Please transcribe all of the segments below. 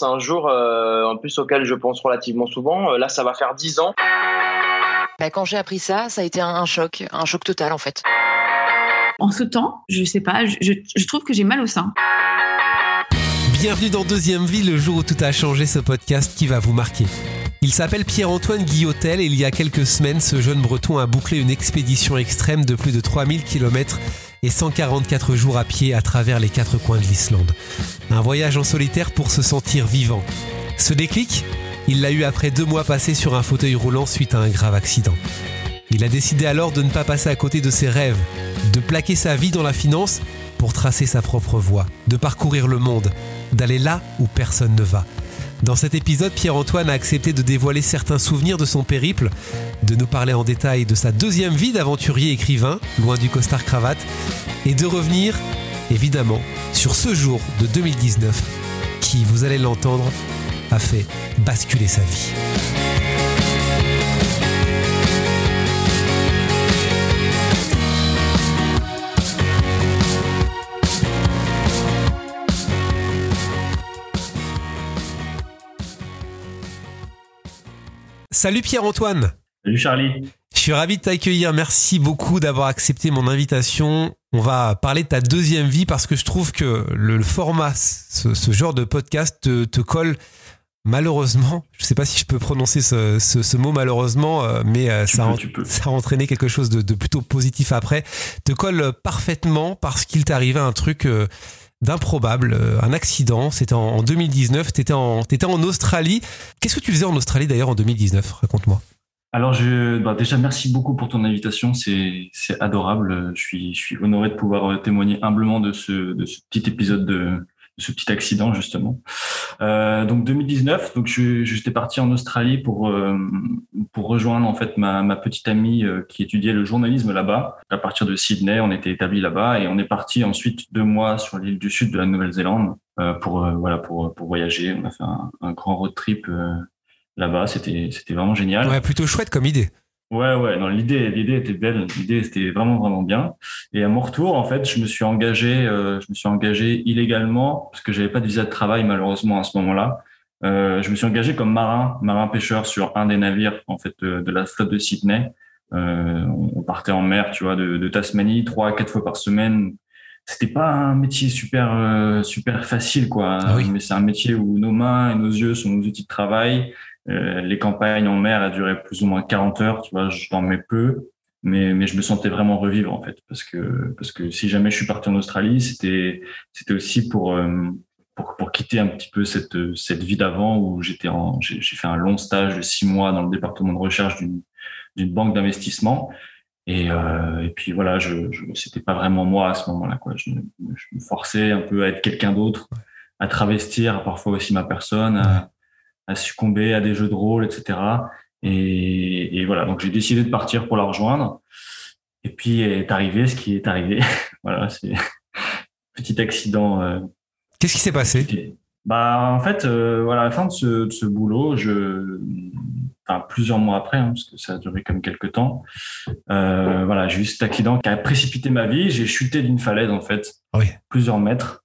c'est un jour en plus auquel je pense relativement souvent. là, ça va faire dix ans. Bah, quand j'ai appris ça, ça a été un, choc, un choc total en fait. En ce temps, je sais pas, je, je trouve que j'ai mal au sein. Bienvenue dans Deuxième Vie, le jour où tout a changé, ce podcast qui va vous marquer. Il s'appelle Pierre-Antoine Guillotel et il y a quelques semaines, ce jeune breton a bouclé une expédition extrême de plus de 3000 km et 144 jours à pied à travers les quatre coins de l'Islande. Un voyage en solitaire pour se sentir vivant. Ce déclic, il l'a eu après deux mois passés sur un fauteuil roulant suite à un grave accident. Il a décidé alors de ne pas passer à côté de ses rêves, de plaquer sa vie dans la finance pour tracer sa propre voie, de parcourir le monde, d'aller là où personne ne va. Dans cet épisode, Pierre-Antoine a accepté de dévoiler certains souvenirs de son périple, de nous parler en détail de sa deuxième vie d'aventurier écrivain, loin du costard cravate, et de revenir, évidemment, sur ce jour de 2019 qui, vous allez l'entendre, a fait basculer sa vie. Salut Pierre-Antoine. Salut Charlie. Je suis ravi de t'accueillir. Merci beaucoup d'avoir accepté mon invitation. On va parler de ta deuxième vie parce que je trouve que le, format, ce, genre de podcast te, colle malheureusement. Je ne sais pas si je peux prononcer ce, mot malheureusement, euh, mais euh, ça, a, ça, a, entraîné quelque chose de, plutôt positif après. Te colle parfaitement parce qu'il t'est arrivé un truc euh, d'improbable, euh, un accident. C'était en 2019. Tu étais en, étais en Australie. Qu'est-ce que tu faisais en Australie d'ailleurs en 2019 Raconte-moi. Alors, je, bah déjà, merci beaucoup pour ton invitation. C'est adorable. Je suis, je suis honoré de pouvoir euh, témoigner humblement de ce, de ce petit épisode de, ce petit accident justement. Euh, donc 2019, donc j'étais parti en Australie pour euh, pour rejoindre en fait ma, ma petite amie euh, qui étudiait le journalisme là-bas. À partir de Sydney, on était établi là-bas et on est parti ensuite deux mois sur l'île du sud de la Nouvelle-Zélande pour voilà pour pour voyager. On a fait un, un grand road trip là-bas. C'était c'était vraiment génial. Ouais, plutôt chouette comme idée. Ouais, ouais. Non, l'idée, l'idée était belle. L'idée, c'était vraiment, vraiment bien. Et à mon retour, en fait, je me suis engagé, euh, je me suis engagé illégalement parce que j'avais pas de visa de travail malheureusement à ce moment-là. Euh, je me suis engagé comme marin, marin pêcheur sur un des navires en fait de, la flotte de Sydney. Euh, on partait en mer, tu vois, de, de Tasmanie trois à quatre fois par semaine. C'était pas un métier super euh, super facile, quoi. Ah Mais c'est un métier où nos mains et nos yeux sont nos outils de travail. Euh, les campagnes en mer, elles duraient plus ou moins 40 heures, tu vois, je dormais peu, mais, mais je me sentais vraiment revivre, en fait, parce que, parce que si jamais je suis parti en Australie, c'était, c'était aussi pour, euh, pour, pour, quitter un petit peu cette, cette vie d'avant où j'étais en, j'ai, fait un long stage de six mois dans le département de recherche d'une, d'une banque d'investissement. Et, euh, et puis voilà, je, je c'était pas vraiment moi à ce moment-là, quoi. Je, je me forçais un peu à être quelqu'un d'autre, à travestir parfois aussi ma personne, à, à succomber à des jeux de rôle, etc. Et, voilà, donc j'ai décidé de partir pour la rejoindre. Et puis est arrivé ce qui est arrivé. voilà, c'est petit accident. Euh, Qu'est-ce qui s'est passé? Bah en fait, euh, voilà, à la fin de ce, boulot, je, enfin plusieurs mois après, hein, parce que ça a duré comme quelques temps. Euh, voilà, j'ai eu cet accident qui a précipité ma vie. J'ai chuté d'une falaise en fait, oui. plusieurs mètres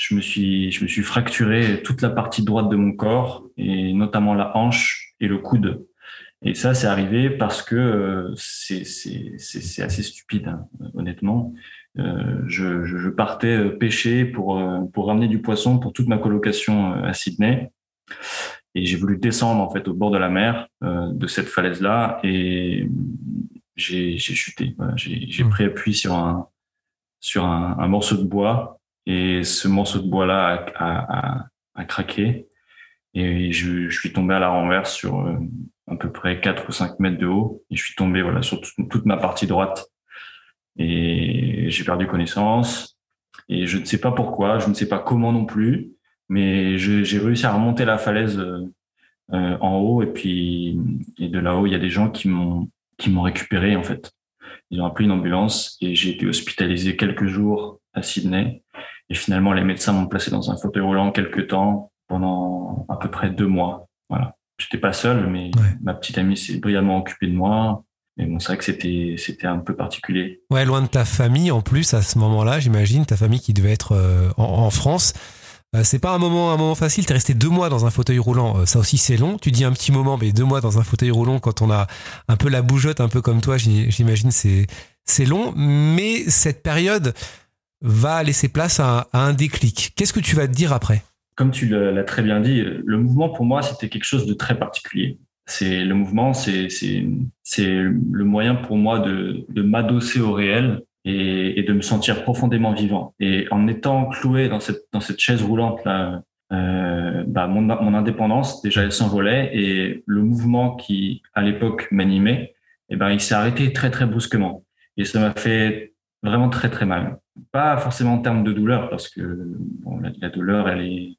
je me suis, je me suis fracturé toute la partie droite de mon corps et notamment la hanche et le coude. Et ça, c'est arrivé parce que euh, c'est assez stupide, hein, honnêtement. Euh, je, je, partais euh, pêcher pour pour ramener du poisson pour toute ma colocation à Sydney et j'ai voulu descendre en fait au bord de la mer de cette falaise là et j'ai chuté. J'ai mmh. pris appui sur un sur un, un morceau de bois et ce morceau de bois-là a, craqué. Et je, suis tombé à la renverse sur euh, à peu près 4 ou 5 mètres de haut. Et je suis tombé voilà sur toute ma partie droite. Et j'ai perdu connaissance. Et je ne sais pas pourquoi, je ne sais pas comment non plus, mais j'ai réussi à remonter la falaise euh, euh, en haut. Et puis, et de là-haut, il y a des gens qui m'ont récupéré en fait. Ils ont appelé une ambulance et j'ai été hospitalisé quelques jours à Sydney. Et finalement, les médecins m'ont placé dans un fauteuil roulant quelques temps, pendant à peu près deux mois. Voilà. J'étais pas seul, mais ma petite amie s'est brillamment occupée de moi. Mais bon, c'est vrai que c'était, c'était un peu particulier. Ouais, loin de ta famille en plus à ce moment-là, j'imagine, ta famille qui devait être euh, en, France. Euh, c'est pas un moment, un moment facile. T'es resté deux mois dans un fauteuil roulant. Euh, ça aussi, c'est long. Tu dis un petit moment, mais deux mois dans un fauteuil roulant quand on a un peu la bougeotte, un peu comme toi, j'imagine, c'est, c'est long. Mais cette période va laisser place à, un déclic. Qu'est-ce que tu vas te dire après? Comme tu l'as très bien dit, le mouvement pour moi, c'était quelque chose de très particulier. C'est le mouvement, c'est, le moyen pour moi de, m'adosser au réel et, et, de me sentir profondément vivant. Et en étant cloué dans cette dans cette chaise roulante là, euh, bah mon, mon indépendance déjà elle s'envolait et le mouvement qui à l'époque m'animait, eh ben il s'est arrêté très très brusquement et ça m'a fait vraiment très très mal. Pas forcément en termes de douleur parce que bon, la, la douleur elle est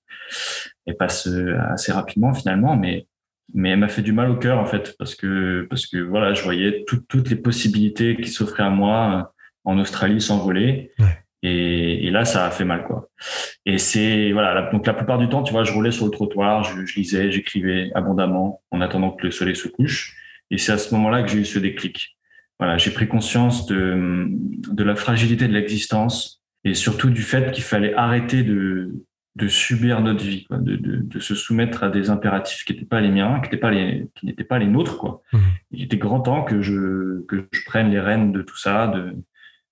elle passe assez rapidement finalement, mais mais elle m'a fait du mal au cœur en fait parce que parce que voilà je voyais toutes les possibilités qui s'offraient à moi en Australie s'envoler. Et, et, là, ça a fait mal, quoi. Et c'est voilà. Donc la plupart du temps, tu vois, je roulais sur le trottoir, je, je lisais, j'écrivais abondamment en attendant que le soleil se couche. Et c'est à ce moment-là que j'ai eu ce déclic. Voilà, j'ai pris conscience de de la fragilité de l'existence et surtout du fait qu'il fallait arrêter de de subir notre vie, quoi, de, de, de, se soumettre à des impératifs qui n'étaient pas les miens, qui n'étaient pas les qui n'étaient pas les nôtres, quoi. Mmh. Il était grand temps que je que je prenne les rênes de tout ça, de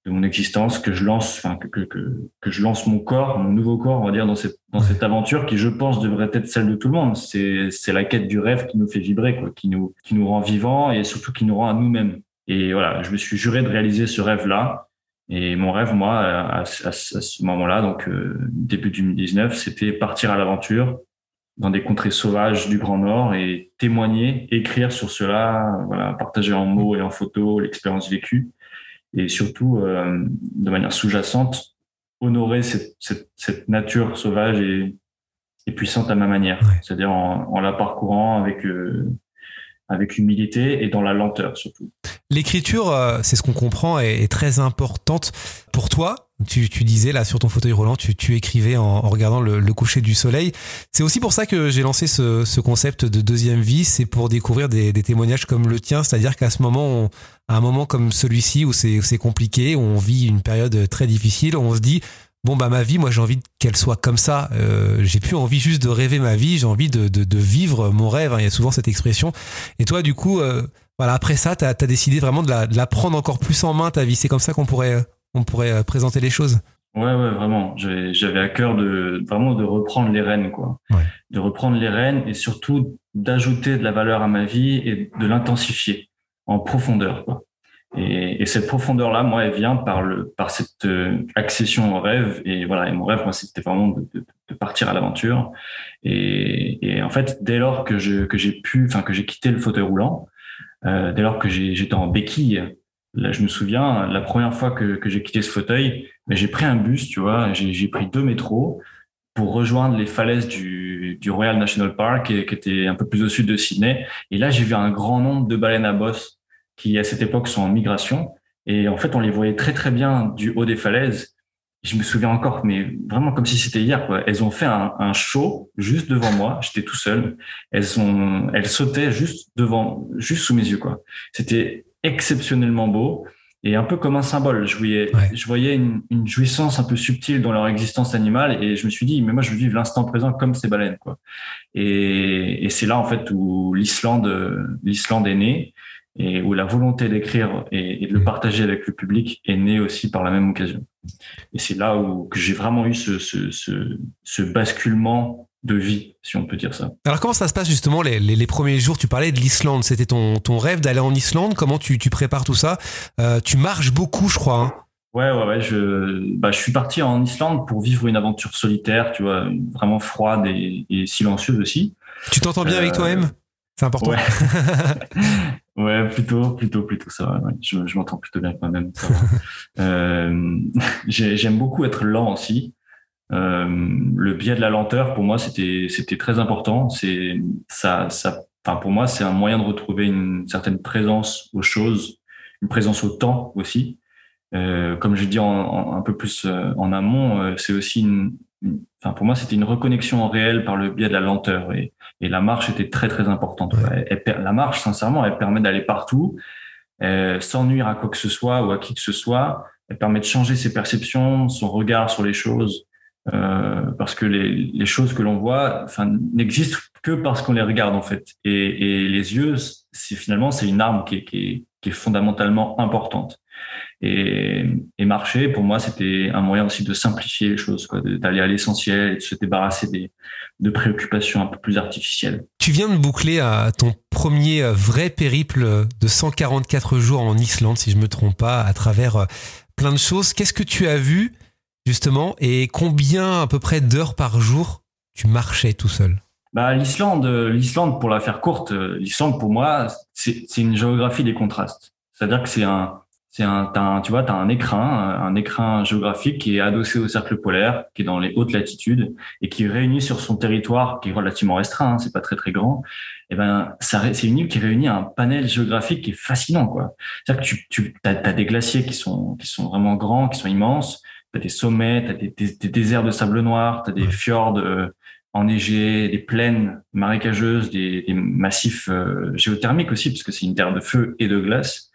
de mon existence, que je lance, enfin que, que, que, que, je lance mon corps, mon nouveau corps, on va dire, dans cette, dans cette aventure qui, je pense, devrait être celle de tout le monde. C'est, c'est la quête du rêve qui nous fait vibrer, quoi, qui nous, qui nous rend vivants et surtout qui nous rend à nous-mêmes. Et voilà, je me suis juré de réaliser ce rêve-là. Et mon rêve, moi, à, à, ce moment-là, donc euh, début 2019, c'était partir à l'aventure dans des contrées sauvages du Grand Nord et témoigner, écrire sur cela, voilà, partager en mots et en photos l'expérience vécue. Et surtout euh, de manière sous-jacente honorer cette, cette, cette, nature sauvage et, et, puissante à ma manière, c'est-à-dire en, en, la parcourant avec euh, avec humilité et dans la lenteur surtout. L'écriture, euh, c'est ce qu'on comprend, est, très importante pour toi. Tu, tu, disais là sur ton fauteuil roulant, tu, tu écrivais en, en regardant le, le, coucher du soleil. C'est aussi pour ça que j'ai lancé ce, ce, concept de deuxième vie, c'est pour découvrir des, des, témoignages comme le tien, c'est-à-dire qu'à ce moment, on, à un moment comme celui-ci où c'est compliqué, où on vit une période très difficile, on se dit bon bah ma vie, moi j'ai envie qu'elle soit comme ça. Euh, j'ai plus envie juste de rêver ma vie, j'ai envie de, de, de, vivre mon rêve. Hein. Il y a souvent cette expression. Et toi, du coup, euh, voilà, après ça, tu as, décidé vraiment de la, de la, prendre encore plus en main ta vie. C'est comme ça qu'on pourrait on pourrait euh, présenter les choses. Ouais, ouais, vraiment. J'avais à cœur de vraiment de reprendre les rênes, quoi. Ouais. De reprendre les rênes et surtout d'ajouter de la valeur à ma vie et de l'intensifier en profondeur, quoi. Et, et cette profondeur-là, moi, elle vient par le par cette euh, accession au rêve. Et voilà, et mon rêve, moi, c'était vraiment de, de, de, partir à l'aventure. Et, et, en fait, dès lors que je que j'ai pu, enfin que j'ai quitté le fauteuil roulant, euh, dès lors que j'étais en béquille, Là, je me souviens, la première fois que, que j'ai quitté ce fauteuil, j'ai pris un bus, tu vois, j'ai pris deux métros pour rejoindre les falaises du, du Royal National Park, qui, qui était un peu plus au sud de Sydney. Et là, j'ai vu un grand nombre de baleines à bosse qui, à cette époque, sont en migration. Et en fait, on les voyait très, très bien du haut des falaises. Je me souviens encore, mais vraiment comme si c'était hier. Quoi. Elles ont fait un, un show juste devant moi. J'étais tout seul. Elles sont, elles sautaient juste devant, juste sous mes yeux. Quoi. C'était exceptionnellement beau et un peu comme un symbole. Je voyais, ouais. je voyais une, une, jouissance un peu subtile dans leur existence animale et je me suis dit, mais moi, je veux vivre l'instant présent comme ces baleines, quoi. Et, et c'est là, en fait, où l'Islande, l'Islande est née et où la volonté d'écrire et, et, de le partager avec le public est née aussi par la même occasion. Et c'est là où que j'ai vraiment eu ce, ce, ce, ce basculement de vie, si on peut dire ça. Alors comment ça se passe justement les, les, les premiers jours? Tu parlais de l'Islande, c'était ton, ton rêve d'aller en Islande. Comment tu, tu prépares tout ça? Euh, Tu marches beaucoup, je crois. Hein ouais, ouais, ouais. Je, bah, je suis parti en Islande pour vivre une aventure solitaire, tu vois, vraiment froide et, et silencieuse aussi. Tu t'entends bien euh, avec toi-même? C'est important. Ouais. ouais, plutôt, plutôt, plutôt ça. Ouais. Je, je m'entends plutôt bien avec moi-même. euh, J'aime beaucoup être lent aussi. Euh, le biais de la lenteur, pour moi, c'était c'était très important. C'est ça, ça. Enfin, pour moi, c'est un moyen de retrouver une certaine présence aux choses, une présence au temps aussi. Euh, comme je dis en, en, un peu plus en amont, c'est aussi une, une, Enfin, pour moi, c'était une reconnexion réelle par le biais de la lenteur et, et la marche était très très importante. Ouais. Elle, elle, la marche, sincèrement, elle permet d'aller partout euh, sans nuire à quoi que ce soit ou à qui que ce soit. Elle permet de changer ses perceptions, son regard sur les choses Euh, parce que les, les choses que l'on voit enfin, n'existent que parce qu'on les regarde en fait. Et, et les yeux, c'est finalement c'est une arme qui est, qui, est, qui est fondamentalement importante. Et, et marcher, pour moi, c'était un moyen aussi de simplifier les choses, quoi, d'aller à l'essentiel et de se débarrasser des, de préoccupations un peu plus artificielles. Tu viens de boucler à ton premier vrai périple de 144 jours en Islande, si je me trompe pas, à travers euh, plein de choses. Qu'est-ce que tu as vu justement et combien à peu près d'heures par jour tu marchais tout seul? Bah, l'Islande, l'Islande, pour la faire courte, l'Islande pour moi, c'est une géographie des contrastes. C'est-à-dire que c'est un, c'est un, un, tu vois, tu as un écrin, un écrin géographique qui est adossé au cercle polaire, qui est dans les hautes latitudes et qui réunit sur son territoire, qui est relativement restreint, hein, c'est pas très très grand. Et eh ben, c'est une île qui réunit un panel géographique qui est fascinant, quoi. C'est-à-dire que tu, tu as, as, des glaciers qui sont qui sont vraiment grands, qui sont immenses. T'as des sommets, t'as des, des, des, déserts de sable noir, t'as des fjords euh, enneigés, des plaines marécageuses, des, des massifs euh, géothermiques aussi, parce que c'est une terre de feu et de glace.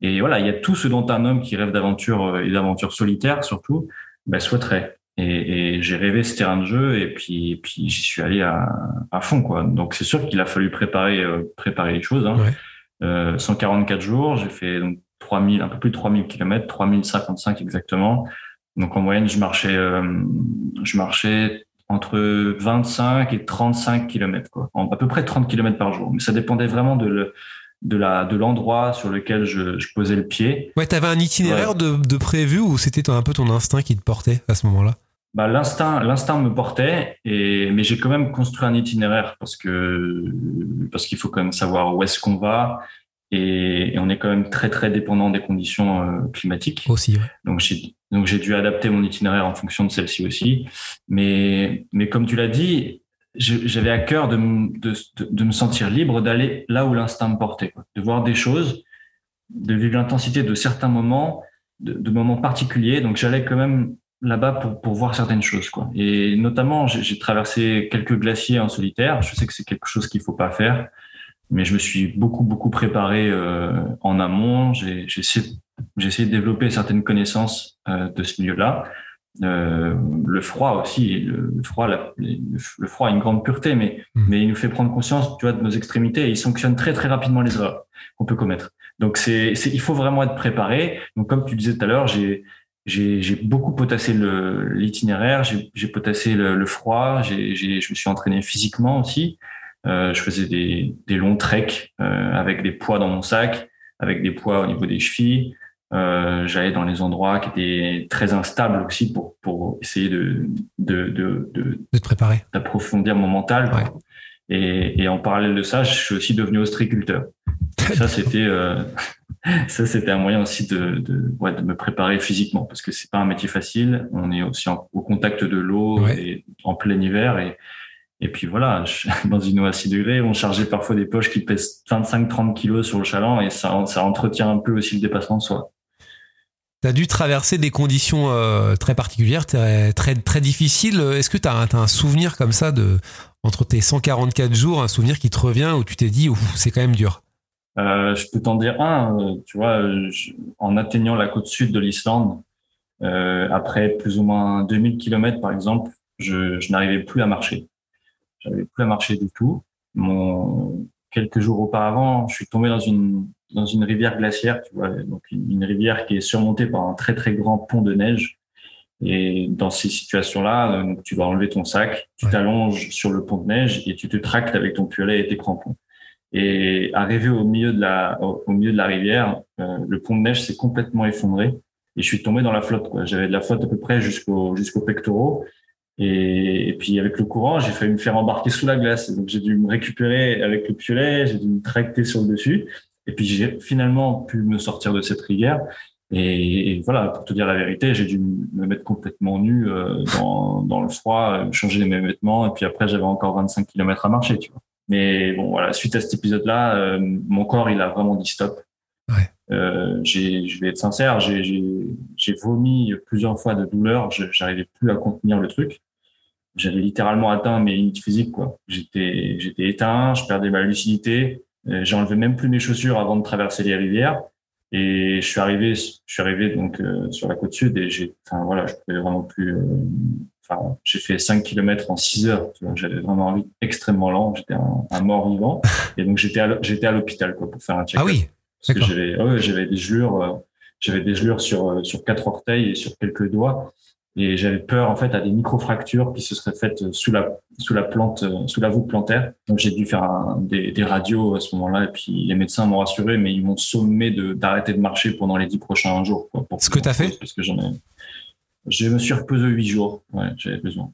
Et voilà, il y a tout ce dont un homme qui rêve d'aventure euh, et d'aventure solitaire surtout, ben, souhaiterait. Et, et j'ai rêvé ce terrain de jeu et puis, et puis j'y suis allé à, à fond quoi. Donc c'est sûr qu'il a fallu préparer euh, préparer les choses. Hein. Euh, 144 jours, j'ai fait donc 3000 un peu plus de 3000 km, 3055 exactement. Donc en moyenne, je marchais euh, je marchais entre 25 et 35 km quoi, à peu près 30 km par jour. Mais ça dépendait vraiment de de la de l'endroit sur lequel je, je, posais le pied. Ouais, t'avais un itinéraire ouais. de, de, prévu ou c'était un peu ton instinct qui te portait à ce moment-là? Bah, l'instinct l'instinct me portait et mais j'ai quand même construit un itinéraire parce que parce qu'il faut quand même savoir où est-ce qu'on va et, et, on est quand même très très dépendant des conditions euh, climatiques aussi. Ouais. Donc j'ai donc j'ai dû adapter mon itinéraire en fonction de celle-ci aussi. Mais mais comme tu l'as dit, j'avais à cœur de, de, de, me sentir libre d'aller là où l'instinct me portait, quoi. de voir des choses, de vivre l'intensité de certains moments, de, de moments particuliers. Donc j'allais quand même là-bas pour, pour voir certaines choses. Quoi. Et notamment, j'ai traversé quelques glaciers en solitaire. Je sais que c'est quelque chose qu'il faut pas faire, mais je me suis beaucoup, beaucoup préparé euh, en amont. J'ai essayé, essayé de développer certaines connaissances euh, de ce milieu-là. Euh, le froid aussi, le, le froid, la, le, froid a une grande pureté, mais, mmh. mais il nous fait prendre conscience, tu vois, de nos extrémités et il sanctionne très très rapidement les erreurs qu'on peut commettre. Donc c'est, il faut vraiment être préparé. Donc comme tu disais tout à l'heure, j'ai j'ai beaucoup potassé l'itinéraire, j'ai potassé le, le froid, j'ai je me suis entraîné physiquement aussi. Euh, je faisais des, des longs treks euh, avec des poids dans mon sac, avec des poids au niveau des chevilles. Euh, j'allais dans les endroits qui étaient très instables aussi pour pour essayer de de de de, de te préparer, d'approfondir mon mental. Ouais. Et, et en parallèle de ça, je suis aussi devenu ostriculteur. ça c'était euh, ça c'était un moyen aussi de de, ouais, de me préparer physiquement parce que c'est pas un métier facile. On est aussi en, au contact de l'eau ouais. et en plein hiver et et puis voilà, dans une eau à 6 degrés, on chargeait parfois des poches qui pèsent 25-30 kilos sur le chaland et ça, ça entretient un peu aussi le dépassement de soi. Tu as dû traverser des conditions euh, très particulières, très, très, très difficiles. Est-ce que tu as, as, un souvenir comme ça de, entre tes 144 jours, un souvenir qui te revient où tu t'es dit, c'est quand même dur? Euh, Je peux t'en dire un. Euh, tu vois, je, en atteignant la côte sud de l'Islande, euh, après plus ou moins 2000 km par exemple, je, je n'arrivais plus à marcher. J'arrivais plus à marcher du tout. Mon, quelques jours auparavant, je suis tombé dans une dans une rivière glaciaire, tu vois, donc une, rivière qui est surmontée par un très très grand pont de neige. Et dans ces situations-là, donc tu dois enlever ton sac, tu t'allonges sur le pont de neige et tu te tractes avec ton piolet et tes crampons. Et arrivé au milieu de la au, au milieu de la rivière, euh, le pont de neige s'est complètement effondré et je suis tombé dans la flotte. J'avais de la flotte à peu près jusqu'au jusqu'aux pectoraux et, et, puis avec le courant, j'ai failli me faire embarquer sous la glace. Donc j'ai dû me récupérer avec le piolet, j'ai dû me tracter sur le dessus. Et puis j'ai finalement pu me sortir de cette rivière. Et, et, voilà, pour te dire la vérité, j'ai dû me mettre complètement nu euh, dans, dans le froid, changer mes vêtements. Et puis après, j'avais encore 25 km à marcher, tu vois. Mais bon, voilà, suite à cet épisode-là, euh, mon corps, il a vraiment dit stop. Ouais. Euh, je vais être sincère, j'ai vomi plusieurs fois de douleur. J'arrivais plus à contenir le truc j'avais littéralement atteint mes limites physiques quoi. J'étais j'étais éteint, je perdais ma lucidité, euh, j'enlevais même plus mes chaussures avant de traverser les rivières et je suis arrivé je suis arrivé donc euh, sur la côte sud et j'ai enfin voilà, je pouvais vraiment plus euh, enfin, j'ai fait 5 km en 6 heures. J'avais vraiment envie extrêmement lent. J'étais un, mort vivant. Et donc, j'étais j'étais à l'hôpital, quoi, pour faire un check-up. Ah oui. Parce que j'avais, ouais, j'avais des gelures, euh, j'avais des gelures sur, sur quatre orteils et sur quelques doigts. Et j'avais peur, en fait, à des micro-fractures qui se seraient faites sous la, sous la plante, sous la voûte plantaire. Donc, j'ai dû faire des, des radios à ce moment-là. Et puis, les médecins m'ont rassuré, mais ils m'ont sommé de, d'arrêter de marcher pendant les dix prochains jours. Quoi, ce que tu as fait? Parce que j'en ai, je me suis reposé huit jours. Ouais, j'avais besoin.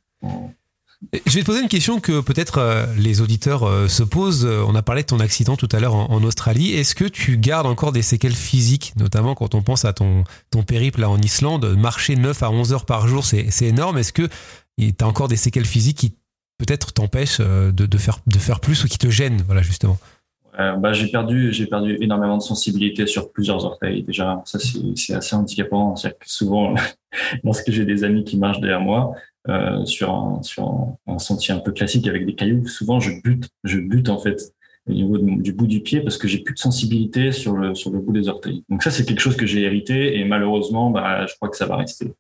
Je vais te poser une question que peut-être euh, les auditeurs euh, se posent. Euh, on a parlé de ton accident tout à l'heure en, Australie. Est-ce que tu gardes encore des séquelles physiques, notamment quand on pense à ton, ton périple là en Islande? Marcher 9 à 11 heures par jour, c'est énorme. Est-ce que tu as encore des séquelles physiques qui peut-être t'empêchent de, de, faire, de faire plus ou qui te gênent? Voilà, justement bah, j'ai perdu, j'ai perdu énormément de sensibilité sur plusieurs orteils. Déjà, ça c'est assez handicapant. C'est-à-dire que souvent, lorsque j'ai des amis qui marchent derrière moi, euh, sur un, sur un, sentier un peu classique avec des cailloux, souvent je bute, je bute en fait au niveau du bout du pied parce que j'ai plus de sensibilité sur le sur le bout des orteils. Donc ça c'est quelque chose que j'ai hérité et malheureusement bah je crois que ça va rester.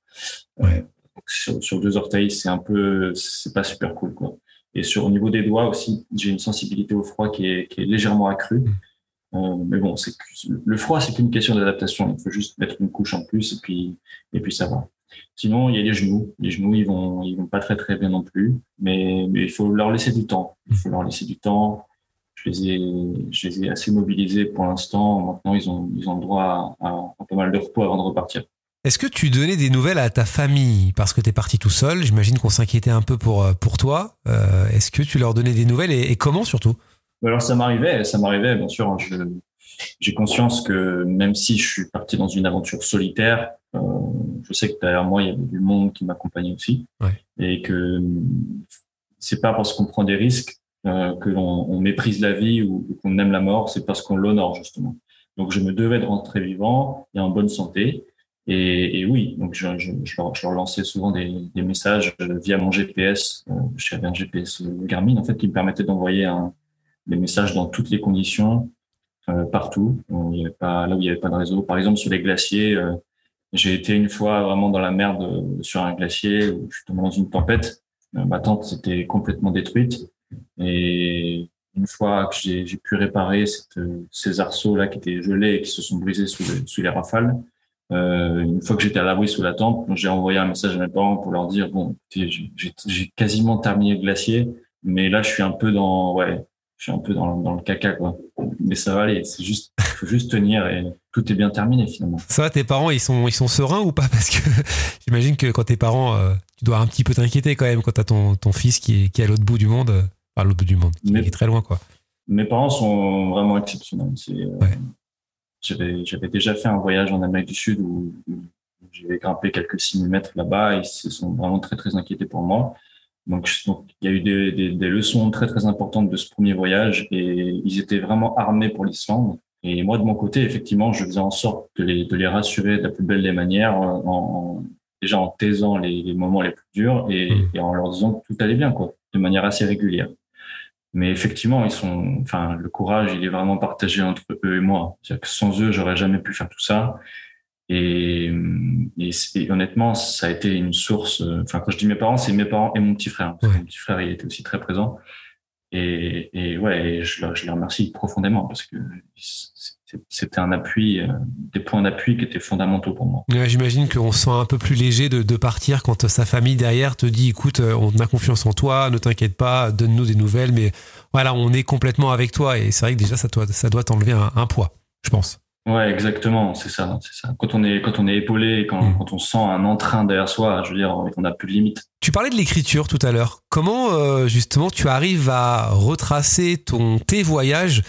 Ouais. sur, sur, deux orteils c'est un peu c'est pas super cool quoi. Et sur au niveau des doigts aussi j'ai une sensibilité au froid qui est qui est légèrement accrue. Mm. Euh, mais bon, c'est le froid, c'est qu'une question d'adaptation. Il faut juste mettre une couche en plus et puis et puis ça va. Sinon, il y a les genoux. Les genoux, ils vont, ils vont pas très très bien non plus. Mais, mais il faut leur laisser du temps. Il faut leur laisser du temps. Je les ai, je les ai assez mobilisés pour l'instant. Maintenant, ils ont, ils ont le droit à, à, pas mal de repos avant de repartir. Est-ce que tu donnais des nouvelles à ta famille parce que tu es parti tout seul? J'imagine qu'on s'inquiétait un peu pour, pour toi. Euh, Est-ce que tu leur donnais des nouvelles et, et comment surtout? Alors ça m'arrivait, ça m'arrivait bien sûr. J'ai conscience que même si je suis parti dans une aventure solitaire, euh, je sais que derrière moi, il y avait du monde qui m'accompagnait aussi. Et que c'est pas parce qu'on prend des risques euh, que l'on on méprise la vie ou, qu'on aime la mort, c'est parce qu'on l'honore justement. Donc je me devais de rentrer vivant et en bonne santé. Et, et oui, donc je, je, je, leur, je, leur, lançais souvent des, des messages via mon GPS. Euh, J'avais un GPS Garmin en fait qui me permettait d'envoyer des messages dans toutes les conditions, euh, partout. Il y avait pas, là où il n'y avait pas de réseau. Par exemple sur les glaciers, euh, j'ai été une fois vraiment dans la merde euh, sur un glacier où je suis tombé dans une tempête. Euh, ma tente s'était complètement détruite. Et une fois que j'ai pu réparer ces arceaux là qui étaient gelés et qui se sont brisés sous, sous les rafales, euh, une fois que j'étais à l'abri sous la tente, j'ai envoyé un message à mes parents pour leur dire bon, j'ai quasiment terminé le glacier, mais là je suis un peu dans ouais, je suis un peu dans, dans le caca quoi. Mais ça va aller, c'est juste faut juste tenir et tout est bien terminé finalement. Ça va, tes parents, ils sont, ils sont sereins ou pas? Parce que j'imagine que quand tes parents, euh, tu dois un petit peu t'inquiéter quand même quand t'as ton, ton fils qui est, qui est à l'autre bout du monde, euh, enfin à l'autre bout du monde, qui est très loin quoi. Mes parents sont vraiment exceptionnels. Euh, ouais. J'avais déjà fait un voyage en Amérique du Sud où, j'ai grimpé quelques 6000 mètres là-bas. Ils se sont vraiment très très inquiétés pour moi. Donc, donc, il y a eu des, des, des, leçons très très importantes de ce premier voyage et ils étaient vraiment armés pour l'Islande. Et moi, de mon côté, effectivement, je faisais en sorte de les, de les rassurer de la plus belle des manières, en, déjà en taisant les, les, moments les plus durs et, mmh. et, en leur disant que tout allait bien, quoi, de manière assez régulière. Mais effectivement, ils sont, enfin, le courage, il est vraiment partagé entre eux et moi. C'est-à-dire que sans eux, j'aurais jamais pu faire tout ça. Et, et, honnêtement, ça a été une source. Euh, enfin, quand je dis mes parents, c'est mes parents et mon petit frère. Mon petit frère, il était aussi très présent. Et, et ouais, je, je les remercie profondément parce que c'était un appui, euh, des points d'appui qui étaient fondamentaux pour moi. Ouais, J'imagine qu'on se sent un peu plus léger de, de, partir quand sa famille derrière te dit écoute, euh, on a confiance en toi, ne t'inquiète pas, donne-nous des nouvelles, mais voilà, on est complètement avec toi. Et c'est vrai que déjà, ça doit, ça doit t'enlever un, un poids, je pense. Ouais, exactement, c'est ça, c'est ça. Quand on est quand on est épaulé, quand, mmh. quand on sent un entrain derrière soi, je veux dire, on n'a plus de limite. Tu parlais de l'écriture tout à l'heure. Comment euh, justement tu arrives à retracer ton tes voyages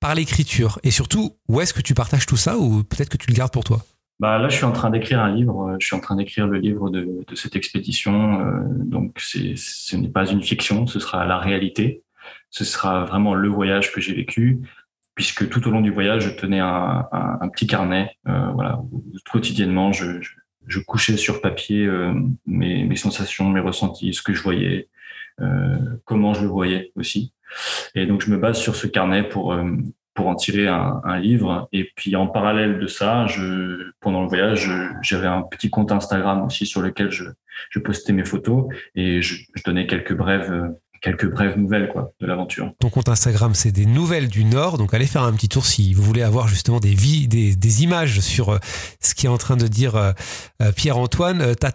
par l'écriture? Et surtout où est-ce que tu partages tout ça ou peut-être que tu le gardes pour toi? Bah là, je suis en train d'écrire un livre. Je suis en train d'écrire le livre de, de cette expédition. Euh, donc, c'est, ce n'est pas une fiction, ce sera la réalité. Ce sera vraiment le voyage que j'ai vécu puisque tout au long du voyage, je tenais un, petit carnet. Euh, voilà, quotidiennement, je, je, je, couchais sur papier euh, mes, mes, sensations, mes ressentis, ce que je voyais, euh, comment je le voyais aussi. Et donc, je me base sur ce carnet pour pour en tirer un, un, livre. Et puis en parallèle de ça, je, pendant le voyage, j'avais un petit compte Instagram aussi sur lequel je, je postais mes photos et je, je donnais quelques brèves quelques brèves nouvelles quoi de l'aventure. Ton compte Instagram c'est des nouvelles du Nord donc allez faire un petit tour si vous voulez avoir justement des vies des, des images sur euh, ce qui est en train de dire euh, euh, Pierre-Antoine ta,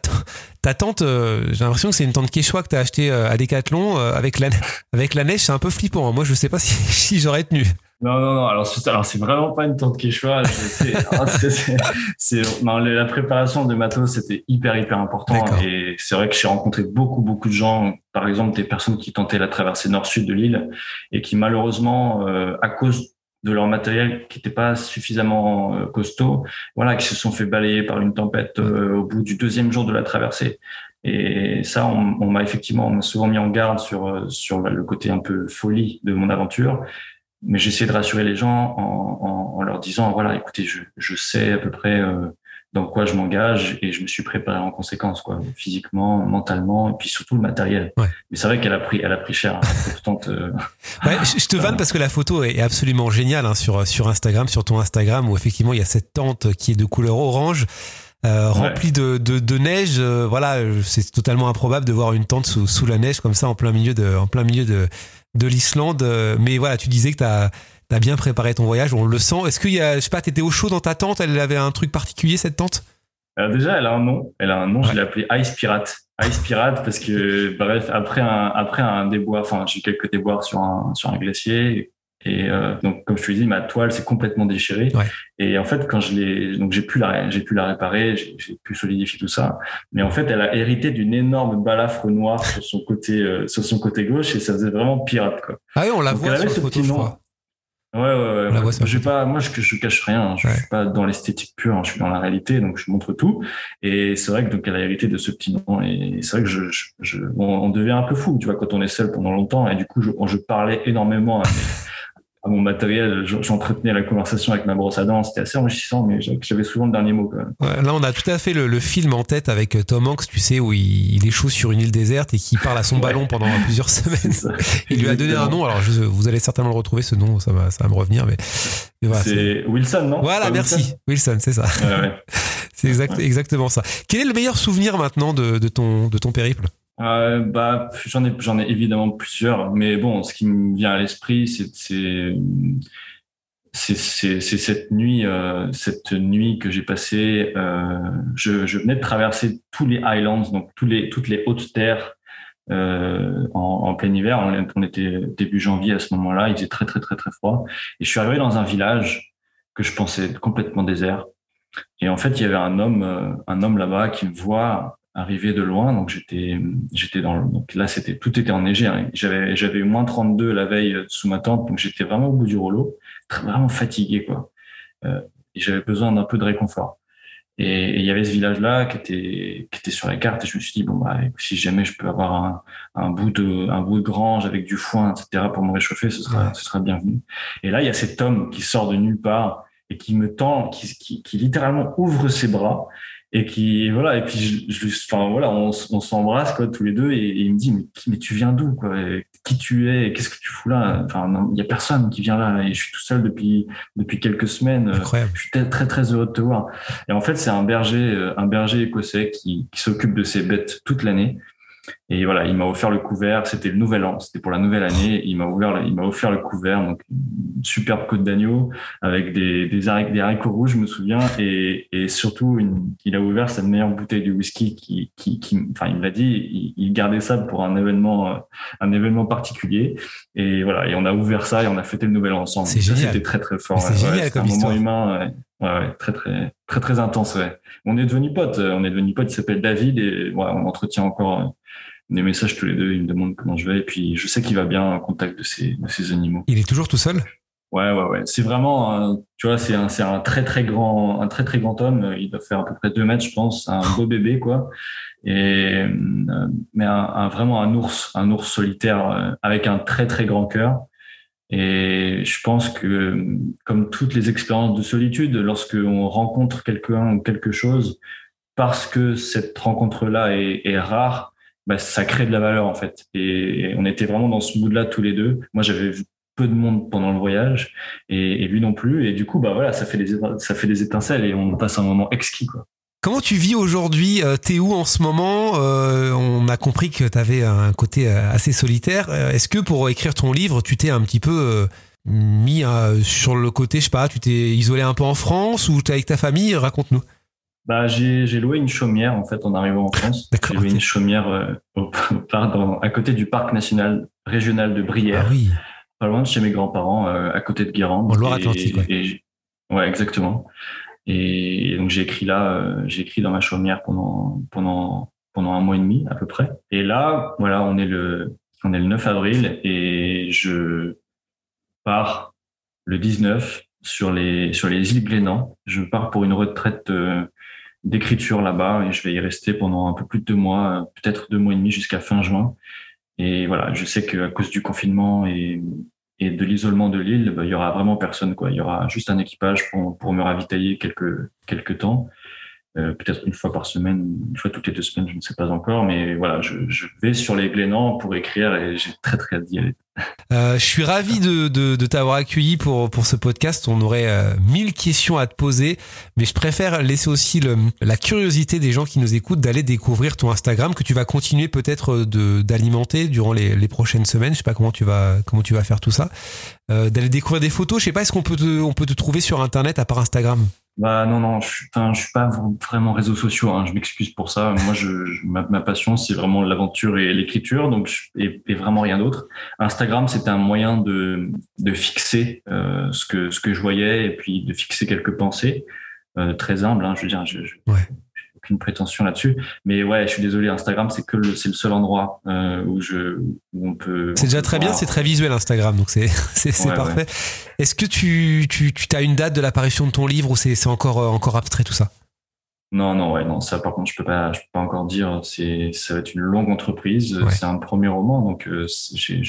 ta tante j'ai l'impression que c'est une tante Quechua que tu as acheté à Decathlon avec la avec la neige c'est un peu flippant hein. moi je sais pas si, si j'aurais tenu. Non, non, non. Alors, alors c'est vraiment pas une tente Quechua. C'est, non, la préparation de matos, c'était hyper, hyper important. Et c'est vrai que j'ai rencontré beaucoup, beaucoup de gens, par exemple, des personnes qui tentaient la traversée nord-sud de l'île et qui, malheureusement, euh, à cause de leur matériel qui n'était pas suffisamment euh, costaud, voilà, qui se sont fait balayer par une tempête euh, au bout du deuxième jour de la traversée. Et ça, on, on m'a effectivement souvent mis en garde sur sur le côté un peu folie de mon aventure mais j'essaie de rassurer les gens en, en, en, leur disant voilà écoutez je, je sais à peu près euh, dans quoi je m'engage et je me suis préparé en conséquence quoi physiquement mentalement et puis surtout le matériel ouais. mais c'est vrai qu'elle a pris elle a pris cher hein, euh... ouais, je te vanne parce que la photo est absolument géniale hein, sur sur Instagram sur ton Instagram où effectivement il y a cette tente qui est de couleur orange euh, remplie de, de, de, neige. Euh, voilà, c'est totalement improbable de voir une tente sous, sous la neige comme ça en plein milieu de, en plein milieu de, de l'Islande. Euh, mais voilà, tu disais que tu as, bien préparé ton voyage, on le sent. Est-ce qu'il y a, je sais pas, t'étais au chaud dans ta tente Elle avait un truc particulier cette tente? Alors déjà, elle a un nom. Elle a un nom. Ouais. Je l'ai appelée Ice Pirate. Ice Pirate parce que bref, après un après un déboire, enfin j'ai eu quelques déboires sur un sur un glacier et euh, donc, comme je te l'ai dit, ma toile s'est complètement déchirée. Ouais. Et en fait, quand je l'ai, donc j'ai pu la, j'ai pu la réparer, j'ai pu solidifier tout ça. Mais en fait, elle a hérité d'une énorme balafre noire sur son côté, euh, sur son côté gauche, et ça faisait vraiment pirate, quoi. Ah oui, on la donc, voit sur ce photo, je crois. Ouais, ouais, ouais. pas, moi, je, je cache rien. Je ouais. suis pas dans l'esthétique pure. Hein, je suis dans la réalité, donc je montre tout. Et c'est vrai que donc elle a hérité de ce petit nom. Et c'est vrai que je, je, je bon, on devient un peu fou, tu vois, quand on est seul pendant longtemps. Et du coup, je, je parlais énormément à mes, à mon matériel, j'entretenais la conversation avec ma brosse à dents, c'était assez enrichissant, mais j'avais souvent le dernier mot quand même. Ouais, là, on a tout à fait le, le, film en tête avec euh, Tom Hanks, tu sais, où il, il échoue sur une île déserte et qui parle à son ouais. ballon pendant plusieurs semaines. Il lui a donné un nom, alors je, vous allez certainement le retrouver, ce nom, ça va, ça va me revenir, mais, mais voilà, c'est Wilson, non? Voilà, merci, Wilson, c'est ça. c'est exact, exactement ça. Quel est le meilleur souvenir maintenant de, de ton, de ton périple? Euh, bah, j'en ai, j'en ai évidemment plusieurs, mais bon, ce qui me vient à l'esprit, c'est, c'est, c'est, c'est cette nuit, euh, cette nuit que j'ai passée. Euh, je, je venais de traverser tous les Highlands, donc tous les, toutes les hautes terres euh, en, en, plein hiver. On, on, était début janvier à ce moment-là. Il faisait très très très très froid. Et je suis arrivé dans un village que je pensais complètement désert. Et en fait, il y avait un homme, un homme là-bas qui me voit arrivé de loin, donc j'étais j'étais dans le, donc là c'était tout était enneigé. Hein. J'avais j'avais eu moins 32 la veille sous ma tente, donc j'étais vraiment au bout du rouleau, très, vraiment fatigué quoi. Euh, et j'avais besoin d'un peu de réconfort. Et il y avait ce village là qui était qui était sur la carte et je me suis dit bon bah si jamais je peux avoir un, un bout de un bout de grange avec du foin etc pour me réchauffer ce sera ce sera bienvenu. Et là il y a cet homme qui sort de nulle part et qui me tend qui qui, qui littéralement ouvre ses bras et qui voilà et puis je, je enfin voilà on, on s'embrasse quoi tous les deux et, et, il me dit mais, mais tu viens d'où quoi et qui tu es qu'est-ce que tu fous là? Enfin il y a personne qui vient là et je suis tout seul depuis depuis quelques semaines Incroyable. je suis très très, très heureux de te voir. Et en fait c'est un berger un berger écossais qui, qui s'occupe de ses bêtes toute l'année et voilà, il m'a offert le couvert. C'était le nouvel an, c'était pour la nouvelle année. Il m'a ouvert, il m'a offert le couvert, donc une superbe côte d'agneau avec des des, haricots, des haricots rouges, je me souviens, et, et surtout, une, il a ouvert sa meilleure bouteille de whisky qui, qui, qui enfin, il me l'a dit, il, il, gardait ça pour un événement, un événement particulier. Et voilà, et on a ouvert ça et on a fêté le nouvel an ensemble. C'est génial. C'était très très fort. C'est ouais, génial comme un histoire. moment humain. Ouais. Ouais, ouais, très très très très intense. Ouais. On est devenu potes. On est devenu potes. Il s'appelle David et ouais, on entretient encore des messages tous les deux. Il me demande comment je vais et puis je sais qu'il va bien en contact de ses de ses animaux. Il est toujours tout seul? Ouais, ouais, ouais. C'est vraiment, un, tu vois, c'est un, c'est un très très grand, un très très grand homme. Il doit faire à peu près deux mètres, je pense. Un beau bébé, quoi. Et euh, mais un, un, vraiment un ours, un ours solitaire euh, avec un très très grand cœur. Et je pense que, comme toutes les expériences de solitude, lorsque on rencontre quelqu'un ou quelque chose, parce que cette rencontre-là est, rare, bah, ça crée de la valeur en fait. Et on était vraiment dans ce mood-là tous les deux. Moi, j'avais peu de monde pendant le voyage et, lui non plus. Et du coup, bah voilà, ça fait des ça fait des étincelles et on passe un moment exquis quoi. Comment tu vis aujourd'hui T'es où en ce moment On a compris que tu avais un côté assez solitaire. Est-ce que pour écrire ton livre, tu t'es un petit peu mis sur le côté, je sais pas, tu t'es isolé un peu en France ou tu es avec ta famille Raconte-nous. Bah, j'ai, loué une chaumière en fait en arrivant en France. J'ai loué une chaumière euh, pardon, à côté du parc national régional de Brière, ah pas loin de chez mes grands-parents, euh, à côté de Guérande. En Loire-Atlantique. Ouais. ouais, exactement. Et, donc j'ai écrit là, euh, j'ai écrit dans ma chaumière pendant pendant pendant un mois et demi à peu près. Et là, voilà, on est le on est le 9 avril et je pars le 19 sur les sur les îles Glénan. Je pars pour une retraite d'écriture là-bas et je vais y rester pendant un peu plus de deux mois, peut-être deux mois et demi jusqu'à fin juin. Et voilà, je sais qu'à cause du confinement et, de l'isolement de l'île, bah, il y aura vraiment personne quoi. Il y aura juste un équipage pour, pour me ravitailler quelques quelques temps. Euh, peut-être une fois par semaine, une fois toutes les deux semaines, je ne sais pas encore, mais voilà, je, je vais sur les Glénans pour écrire et j'ai très très hâte d'y aller. Euh, je suis ravi de, de, de t'avoir accueilli pour, pour ce podcast. On aurait euh, mille questions à te poser, mais je préfère laisser aussi le, la curiosité des gens qui nous écoutent d'aller découvrir ton Instagram que tu vas continuer peut-être d'alimenter durant les, les, prochaines semaines. Je sais pas comment tu vas comment tu vas faire tout ça. Euh, d'aller découvrir des photos. Je sais pas, est-ce qu'on peut on peut te trouver sur Internet à part Instagram? Bah non non, je je suis pas vraiment réseaux sociaux. Hein, je m'excuse pour ça. Moi, je, ma, passion c'est vraiment l'aventure et l'écriture, donc et, et, vraiment rien d'autre. Instagram, c'était un moyen de de fixer euh, ce que ce que je voyais et puis de fixer quelques pensées. Euh, très humble, hein, je veux dire. Je, je, ouais aucune prétention là-dessus. Mais ouais, je suis désolé, Instagram, c'est que c'est le seul endroit euh, où je où on peut. C'est déjà très bien, c'est très visuel Instagram, donc c'est c'est parfait. Est-ce que tu tu tu as une date de l'apparition de ton livre ou c'est c'est encore euh, encore abstrait tout ça? Non non ouais non ça par contre je peux pas je peux pas encore dire c'est ça va être une longue entreprise c'est un premier roman donc euh, j'ai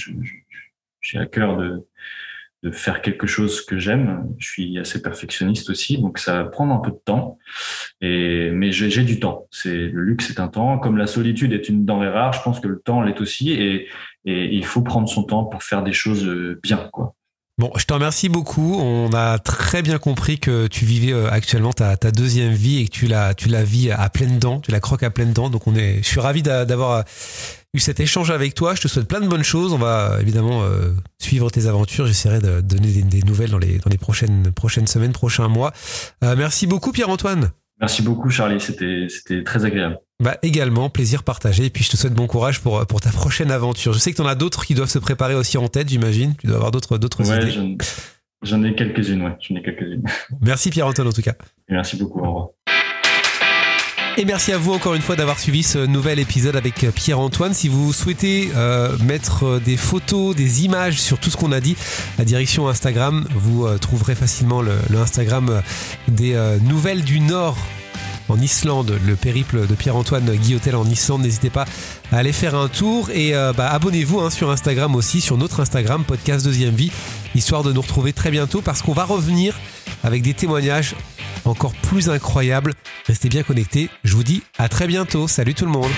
j'ai à cœur de de faire quelque chose que j'aime. Je suis assez perfectionniste aussi, donc ça va prendre un peu de temps. Et mais j'ai du temps. C'est le luxe est un temps, comme la solitude est une denrée rare. Je pense que le temps l'est aussi, et, et il faut prendre son temps pour faire des choses euh, bien, quoi. Bon, je te remercie beaucoup. On a très bien compris que tu vivais euh, actuellement ta, deuxième vie et que tu la, tu la vis à pleines dents, tu la croques à pleines dents. Donc on est, je suis ravi d'avoir eu cet échange avec toi. Je te souhaite plein de bonnes choses. On va évidemment euh, suivre tes aventures. J'essaierai de donner des, nouvelles dans les, dans les prochaines, prochaines semaines, prochains mois. Euh, merci beaucoup Pierre-Antoine. Merci beaucoup Charlie, c'était très agréable. Bah également, plaisir partagé. Et puis je te souhaite bon courage pour, pour ta prochaine aventure. Je sais que tu en as d'autres qui doivent se préparer aussi en tête, j'imagine. Tu dois avoir d'autres, d'autres ouais, idées. J'en, ai quelques-unes, ouais. J'en ai quelques-unes. Merci Pierre-Antoine en tout cas. merci beaucoup, au revoir. Et merci à vous encore une fois d'avoir suivi ce nouvel épisode avec Pierre-Antoine. Si vous souhaitez euh, mettre des photos, des images sur tout ce qu'on a dit, la direction Instagram, vous euh, trouverez facilement le, le Instagram des euh, Nouvelles du Nord en Islande, le périple de Pierre-Antoine Guillotel en Islande. N'hésitez pas à aller faire un tour et euh, bah, abonnez-vous hein, sur Instagram aussi, sur notre Instagram, podcast deuxième vie, histoire de nous retrouver très bientôt parce qu'on va revenir avec des témoignages encore plus incroyables. Restez bien connectés. Je vous dis à très bientôt. Salut tout le monde.